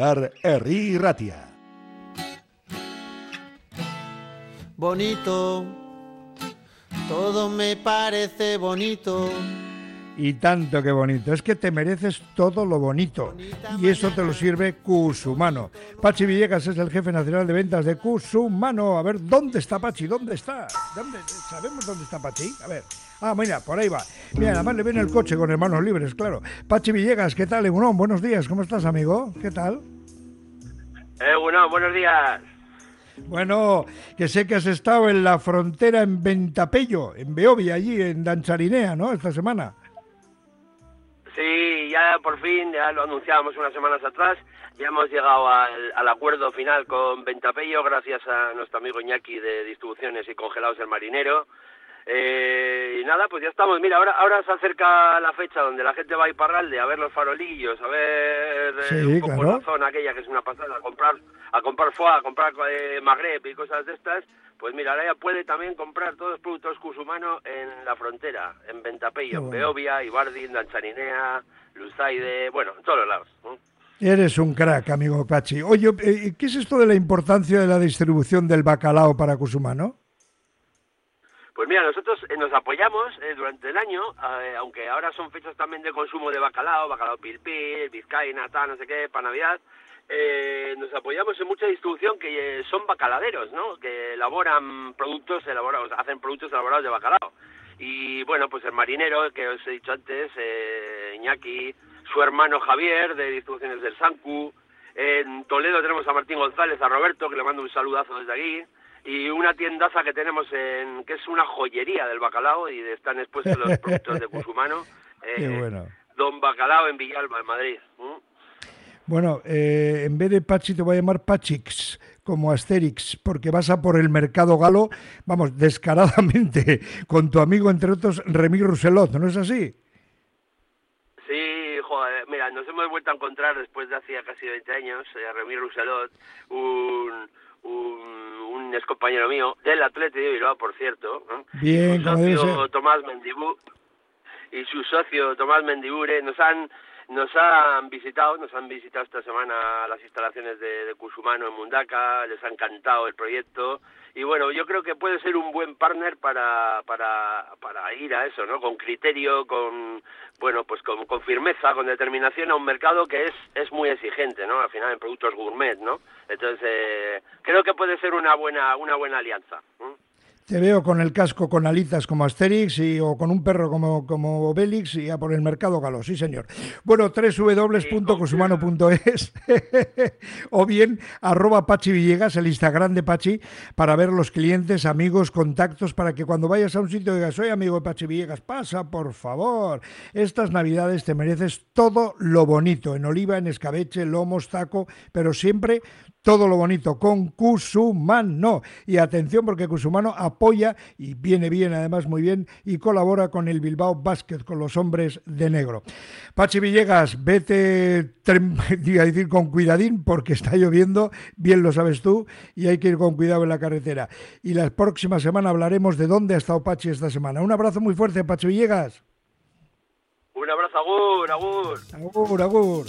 Popular, Herri Ratia. Bonito, todo me parece bonito. Y tanto que bonito. Es que te mereces todo lo bonito. Y eso te lo sirve Cusumano. Pachi Villegas es el jefe nacional de ventas de Cusumano. A ver, ¿dónde está Pachi? ¿Dónde está? ¿Dónde? ¿Sabemos dónde está Pachi? A ver. Ah, mira, por ahí va. Mira, además le viene el coche con hermanos libres, claro. Pachi Villegas, ¿qué tal, Egunon? Buenos días, ¿cómo estás, amigo? ¿Qué tal? Egunon, buenos días. Bueno, que sé que has estado en la frontera en Ventapello, en Beovia, allí en Dancharinea, ¿no? Esta semana. Sí, ya por fin, ya lo anunciábamos unas semanas atrás, ya hemos llegado al, acuerdo final con Ventapello gracias a nuestro amigo Iñaki de Distribuciones y Congelados El Marinero. Eh, y nada, pues ya estamos. Mira, ahora ahora se acerca la fecha donde la gente va a Iparralde a ver los farolillos, a ver eh, un poco la zona aquella que es una pasada, a comprar a comprar foie, a comprar eh, magreb y cosas de estas. Pues mira, ahora ya puede también comprar todos los productos Cusumano en la frontera, en Ventapello, en Beovia, Ibardi, Dancharinea, Luzaide, bueno, en todos los lados. Eres un crack, amigo Pachi. Oye, eh, ¿qué es esto de la importancia de la distribución del bacalao para Cusumano? Pues mira, nosotros eh, nos apoyamos eh, durante el año, aunque ahora son fechas también de consumo de bacalao, bacalao pilpil, vizcaína, tal, no sé qué, para Navidad, eh, nos apoyamos en mucha distribución que eh, son bacaladeros, ¿no? Que elaboran productos elaborados, hacen productos elaborados de bacalao. Y bueno, pues el marinero que os he dicho antes, eh, Iñaki, su hermano Javier de distribuciones del Sancu. En Toledo tenemos a Martín González, a Roberto, que le mando un saludazo desde aquí. Y una tiendaza que tenemos en, que es una joyería del bacalao y están expuestos los productos de Cusumano. Eh, Don Bacalao en Villalba, en Madrid. Bueno, eh, en vez de Pachi te voy a llamar Pachix, como Asterix, porque vas a por el mercado galo, vamos, descaradamente, con tu amigo, entre otros, Remy Rousselot, ¿no es así? Sí, joder, mira, nos hemos vuelto a encontrar después de hacía casi 20 años, eh, Remy Rousselot, un, un, ex compañero mío, del Atlético de Bilbao, por cierto, Bien, su socio Tomás Mendibú, y su socio Tomás Mendibure nos han nos han visitado, nos han visitado esta semana las instalaciones de, de Cusumano en Mundaka, les ha encantado el proyecto y bueno, yo creo que puede ser un buen partner para, para, para ir a eso, ¿no? Con criterio, con, bueno, pues con, con firmeza, con determinación a un mercado que es, es muy exigente, ¿no? Al final en productos gourmet, ¿no? Entonces, eh, creo que puede ser una buena, una buena alianza. Te veo con el casco con alitas como Asterix y, o con un perro como, como Obelix y a por el mercado galo, sí señor. Bueno, www.cosumano.es o bien arroba Pachi Villegas, el Instagram de Pachi, para ver los clientes, amigos, contactos, para que cuando vayas a un sitio digas, soy amigo de Pachi Villegas, pasa por favor. Estas navidades te mereces todo lo bonito, en oliva, en escabeche, lomos, taco, pero siempre todo lo bonito con Cusumano. Y atención porque Cusumano apoya y viene bien, además muy bien, y colabora con el Bilbao Basket, con los hombres de negro. Pachi Villegas, vete, a decir con cuidadín porque está lloviendo, bien lo sabes tú, y hay que ir con cuidado en la carretera. Y la próxima semana hablaremos de dónde ha estado Pachi esta semana. Un abrazo muy fuerte, Pachi Villegas. Un abrazo, agur, agur. Agur, agur.